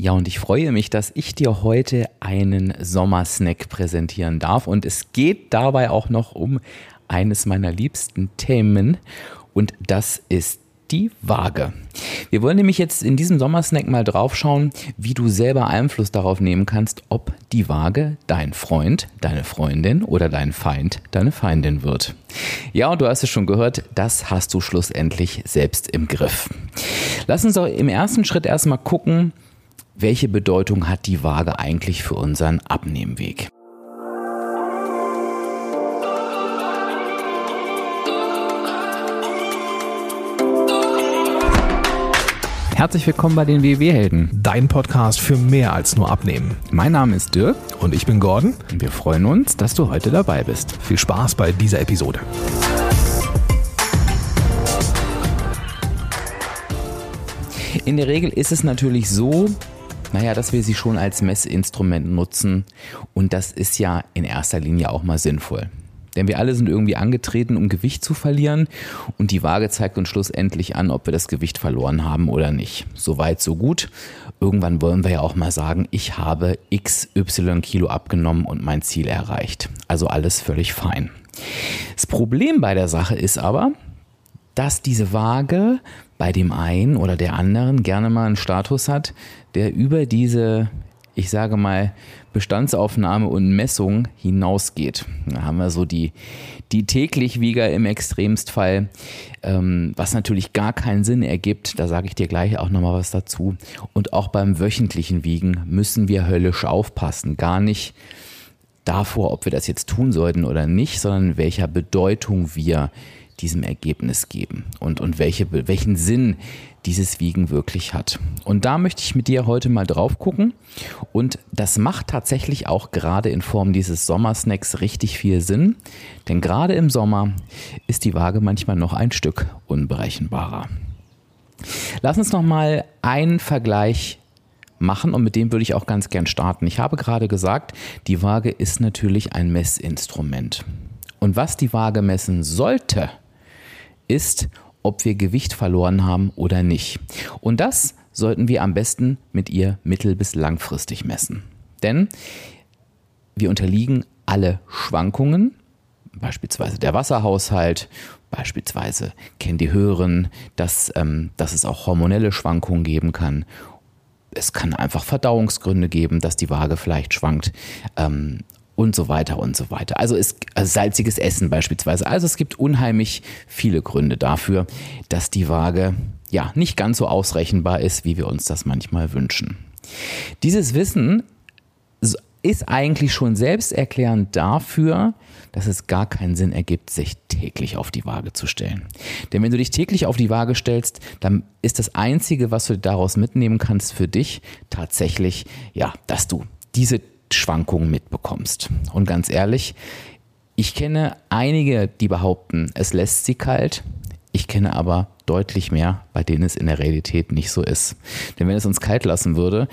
Ja, und ich freue mich, dass ich dir heute einen Sommersnack präsentieren darf. Und es geht dabei auch noch um eines meiner liebsten Themen. Und das ist die Waage. Wir wollen nämlich jetzt in diesem Sommersnack mal draufschauen, wie du selber Einfluss darauf nehmen kannst, ob die Waage dein Freund, deine Freundin oder dein Feind, deine Feindin wird. Ja, und du hast es schon gehört, das hast du schlussendlich selbst im Griff. Lass uns doch im ersten Schritt erstmal gucken, welche Bedeutung hat die Waage eigentlich für unseren Abnehmweg. Herzlich willkommen bei den WW-Helden. Dein Podcast für mehr als nur Abnehmen. Mein Name ist Dirk. Und ich bin Gordon. Und wir freuen uns, dass du heute dabei bist. Viel Spaß bei dieser Episode. In der Regel ist es natürlich so, naja, dass wir sie schon als Messinstrument nutzen. Und das ist ja in erster Linie auch mal sinnvoll. Denn wir alle sind irgendwie angetreten, um Gewicht zu verlieren. Und die Waage zeigt uns schlussendlich an, ob wir das Gewicht verloren haben oder nicht. Soweit, so gut. Irgendwann wollen wir ja auch mal sagen, ich habe XY Kilo abgenommen und mein Ziel erreicht. Also alles völlig fein. Das Problem bei der Sache ist aber, dass diese Waage bei dem einen oder der anderen gerne mal einen Status hat, der über diese ich sage mal, Bestandsaufnahme und Messung hinausgeht. Da haben wir so die, die täglich Wieger im Extremstfall, ähm, was natürlich gar keinen Sinn ergibt. Da sage ich dir gleich auch nochmal was dazu. Und auch beim wöchentlichen Wiegen müssen wir höllisch aufpassen. Gar nicht davor, ob wir das jetzt tun sollten oder nicht, sondern welcher Bedeutung wir diesem Ergebnis geben und, und welche, welchen Sinn dieses Wiegen wirklich hat. Und da möchte ich mit dir heute mal drauf gucken. Und das macht tatsächlich auch gerade in Form dieses Sommersnacks richtig viel Sinn. Denn gerade im Sommer ist die Waage manchmal noch ein Stück unberechenbarer. Lass uns noch mal einen Vergleich machen und mit dem würde ich auch ganz gern starten. Ich habe gerade gesagt, die Waage ist natürlich ein Messinstrument. Und was die Waage messen sollte, ist, ob wir Gewicht verloren haben oder nicht. Und das sollten wir am besten mit ihr mittel- bis langfristig messen. Denn wir unterliegen alle Schwankungen, beispielsweise der Wasserhaushalt, beispielsweise kennen die Hören, dass, ähm, dass es auch hormonelle Schwankungen geben kann. Es kann einfach Verdauungsgründe geben, dass die Waage vielleicht schwankt. Ähm, und so weiter und so weiter. Also, ist also salziges Essen beispielsweise. Also es gibt unheimlich viele Gründe dafür, dass die Waage ja nicht ganz so ausrechenbar ist, wie wir uns das manchmal wünschen. Dieses Wissen ist eigentlich schon selbsterklärend dafür, dass es gar keinen Sinn ergibt, sich täglich auf die Waage zu stellen. Denn wenn du dich täglich auf die Waage stellst, dann ist das Einzige, was du daraus mitnehmen kannst für dich, tatsächlich, ja, dass du diese Schwankungen mitbekommst. Und ganz ehrlich, ich kenne einige, die behaupten, es lässt sie kalt. Ich kenne aber deutlich mehr, bei denen es in der Realität nicht so ist. Denn wenn es uns kalt lassen würde,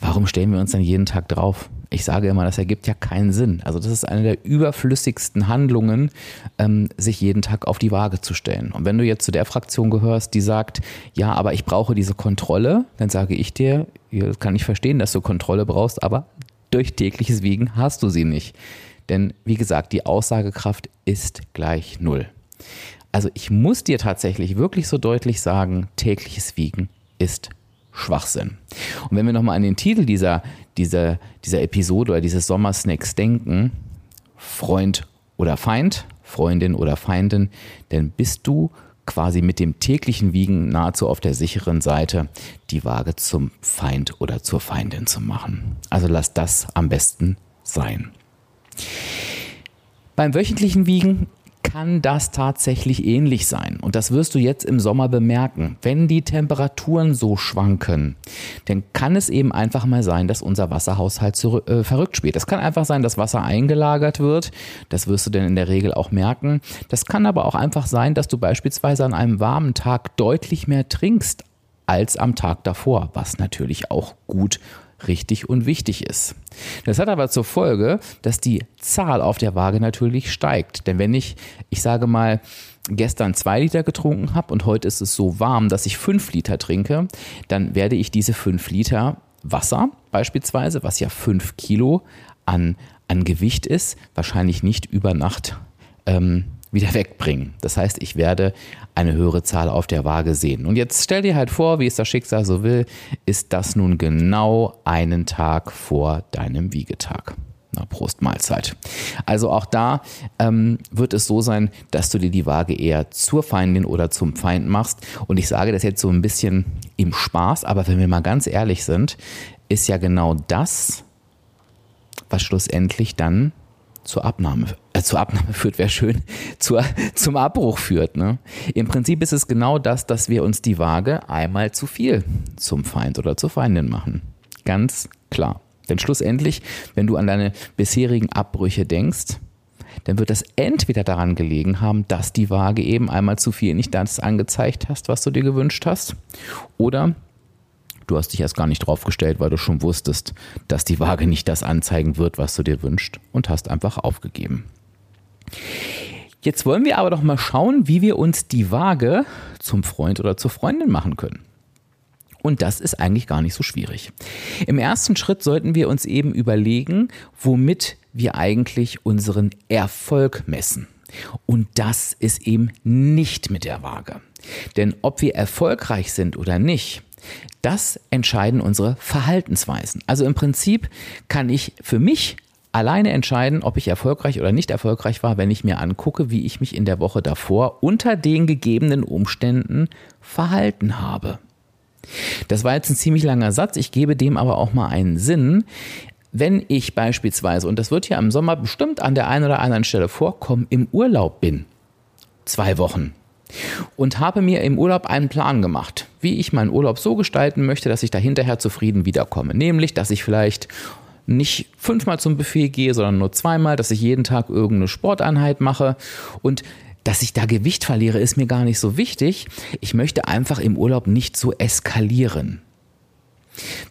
warum stellen wir uns dann jeden Tag drauf? Ich sage immer, das ergibt ja keinen Sinn. Also das ist eine der überflüssigsten Handlungen, ähm, sich jeden Tag auf die Waage zu stellen. Und wenn du jetzt zu der Fraktion gehörst, die sagt, ja, aber ich brauche diese Kontrolle, dann sage ich dir, das kann ich verstehen, dass du Kontrolle brauchst, aber durch tägliches Wiegen hast du sie nicht. Denn wie gesagt, die Aussagekraft ist gleich null. Also ich muss dir tatsächlich wirklich so deutlich sagen, tägliches Wiegen ist Schwachsinn. Und wenn wir nochmal an den Titel dieser, dieser, dieser Episode oder dieses Sommersnacks denken, Freund oder Feind, Freundin oder Feindin, dann bist du quasi mit dem täglichen Wiegen nahezu auf der sicheren Seite die Waage zum Feind oder zur Feindin zu machen. Also lass das am besten sein. Beim wöchentlichen Wiegen kann das tatsächlich ähnlich sein. Und das wirst du jetzt im Sommer bemerken. Wenn die Temperaturen so schwanken, dann kann es eben einfach mal sein, dass unser Wasserhaushalt zurück, äh, verrückt spielt. Es kann einfach sein, dass Wasser eingelagert wird. Das wirst du denn in der Regel auch merken. Das kann aber auch einfach sein, dass du beispielsweise an einem warmen Tag deutlich mehr trinkst als am Tag davor, was natürlich auch gut richtig und wichtig ist. Das hat aber zur Folge, dass die Zahl auf der Waage natürlich steigt. Denn wenn ich, ich sage mal, gestern zwei Liter getrunken habe und heute ist es so warm, dass ich fünf Liter trinke, dann werde ich diese fünf Liter Wasser beispielsweise, was ja 5 Kilo an, an Gewicht ist, wahrscheinlich nicht über Nacht ähm, wieder wegbringen. Das heißt, ich werde eine höhere Zahl auf der Waage sehen. Und jetzt stell dir halt vor, wie es das Schicksal so will, ist das nun genau einen Tag vor deinem Wiegetag. Na, Prost Mahlzeit. Also auch da ähm, wird es so sein, dass du dir die Waage eher zur Feindin oder zum Feind machst. Und ich sage das jetzt so ein bisschen im Spaß, aber wenn wir mal ganz ehrlich sind, ist ja genau das, was schlussendlich dann zur Abnahme, äh, zur Abnahme führt, wäre schön, zur, zum Abbruch führt. Ne? Im Prinzip ist es genau das, dass wir uns die Waage einmal zu viel zum Feind oder zur Feindin machen. Ganz klar. Denn schlussendlich, wenn du an deine bisherigen Abbrüche denkst, dann wird das entweder daran gelegen haben, dass die Waage eben einmal zu viel nicht das angezeigt hast, was du dir gewünscht hast, oder du hast dich erst gar nicht drauf gestellt, weil du schon wusstest, dass die Waage nicht das anzeigen wird, was du dir wünschst und hast einfach aufgegeben. Jetzt wollen wir aber doch mal schauen, wie wir uns die Waage zum Freund oder zur Freundin machen können. Und das ist eigentlich gar nicht so schwierig. Im ersten Schritt sollten wir uns eben überlegen, womit wir eigentlich unseren Erfolg messen. Und das ist eben nicht mit der Waage. Denn ob wir erfolgreich sind oder nicht, das entscheiden unsere Verhaltensweisen. Also im Prinzip kann ich für mich alleine entscheiden, ob ich erfolgreich oder nicht erfolgreich war, wenn ich mir angucke, wie ich mich in der Woche davor unter den gegebenen Umständen verhalten habe. Das war jetzt ein ziemlich langer Satz, ich gebe dem aber auch mal einen Sinn. Wenn ich beispielsweise, und das wird ja im Sommer bestimmt an der einen oder anderen Stelle vorkommen, im Urlaub bin, zwei Wochen, und habe mir im Urlaub einen Plan gemacht, wie ich meinen Urlaub so gestalten möchte, dass ich da hinterher zufrieden wiederkomme. Nämlich, dass ich vielleicht nicht fünfmal zum Buffet gehe, sondern nur zweimal, dass ich jeden Tag irgendeine Sporteinheit mache und dass ich da Gewicht verliere, ist mir gar nicht so wichtig. Ich möchte einfach im Urlaub nicht so eskalieren.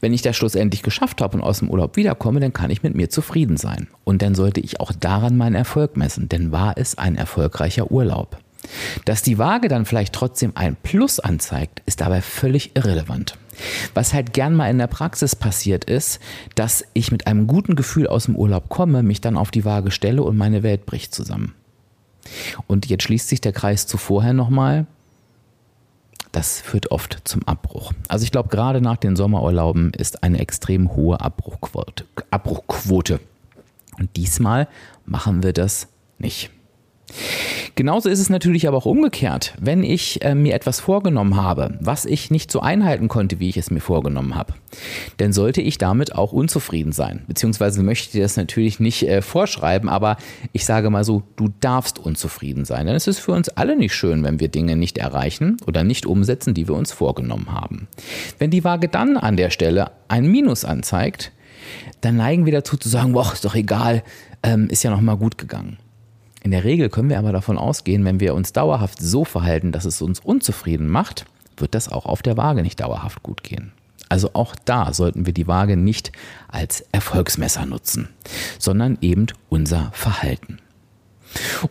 Wenn ich das schlussendlich geschafft habe und aus dem Urlaub wiederkomme, dann kann ich mit mir zufrieden sein. Und dann sollte ich auch daran meinen Erfolg messen, denn war es ein erfolgreicher Urlaub. Dass die Waage dann vielleicht trotzdem ein Plus anzeigt, ist dabei völlig irrelevant. Was halt gern mal in der Praxis passiert ist, dass ich mit einem guten Gefühl aus dem Urlaub komme, mich dann auf die Waage stelle und meine Welt bricht zusammen. Und jetzt schließt sich der Kreis zu vorher nochmal. Das führt oft zum Abbruch. Also ich glaube, gerade nach den Sommerurlauben ist eine extrem hohe Abbruchquote. Abbruchquote. Und diesmal machen wir das nicht. Genauso ist es natürlich aber auch umgekehrt. Wenn ich äh, mir etwas vorgenommen habe, was ich nicht so einhalten konnte, wie ich es mir vorgenommen habe, dann sollte ich damit auch unzufrieden sein. Beziehungsweise möchte ich das natürlich nicht äh, vorschreiben, aber ich sage mal so, du darfst unzufrieden sein. Denn es ist für uns alle nicht schön, wenn wir Dinge nicht erreichen oder nicht umsetzen, die wir uns vorgenommen haben. Wenn die Waage dann an der Stelle ein Minus anzeigt, dann neigen wir dazu zu sagen, boah, ist doch egal, ähm, ist ja noch mal gut gegangen. In der Regel können wir aber davon ausgehen, wenn wir uns dauerhaft so verhalten, dass es uns unzufrieden macht, wird das auch auf der Waage nicht dauerhaft gut gehen. Also auch da sollten wir die Waage nicht als Erfolgsmesser nutzen, sondern eben unser Verhalten.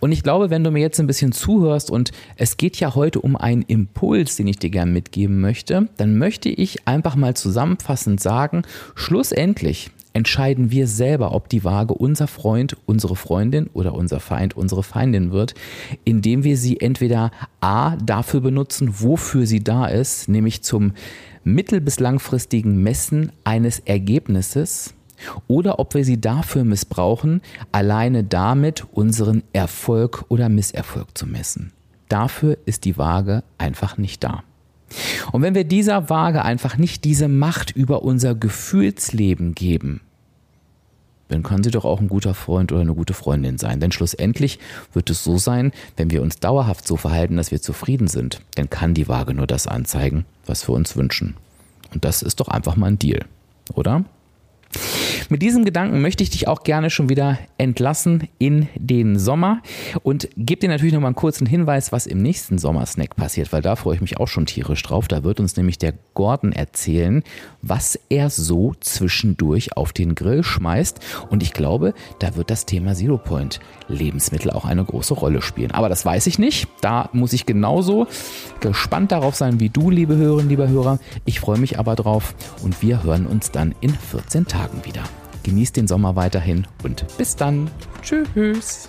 Und ich glaube, wenn du mir jetzt ein bisschen zuhörst und es geht ja heute um einen Impuls, den ich dir gerne mitgeben möchte, dann möchte ich einfach mal zusammenfassend sagen, schlussendlich entscheiden wir selber, ob die Waage unser Freund, unsere Freundin oder unser Feind, unsere Feindin wird, indem wir sie entweder A dafür benutzen, wofür sie da ist, nämlich zum mittel- bis langfristigen Messen eines Ergebnisses, oder ob wir sie dafür missbrauchen, alleine damit unseren Erfolg oder Misserfolg zu messen. Dafür ist die Waage einfach nicht da. Und wenn wir dieser Waage einfach nicht diese Macht über unser Gefühlsleben geben, dann kann sie doch auch ein guter Freund oder eine gute Freundin sein. Denn schlussendlich wird es so sein, wenn wir uns dauerhaft so verhalten, dass wir zufrieden sind, dann kann die Waage nur das anzeigen, was wir uns wünschen. Und das ist doch einfach mal ein Deal, oder? Mit diesem Gedanken möchte ich dich auch gerne schon wieder entlassen in den Sommer und gebe dir natürlich noch mal einen kurzen Hinweis, was im nächsten Sommersnack passiert, weil da freue ich mich auch schon tierisch drauf. Da wird uns nämlich der Gordon erzählen, was er so zwischendurch auf den Grill schmeißt. Und ich glaube, da wird das Thema Zero Point Lebensmittel auch eine große Rolle spielen. Aber das weiß ich nicht. Da muss ich genauso gespannt darauf sein wie du, liebe Hörerinnen, lieber Hörer. Ich freue mich aber drauf und wir hören uns dann in 14 Tagen wieder. Genießt den Sommer weiterhin und bis dann. Tschüss.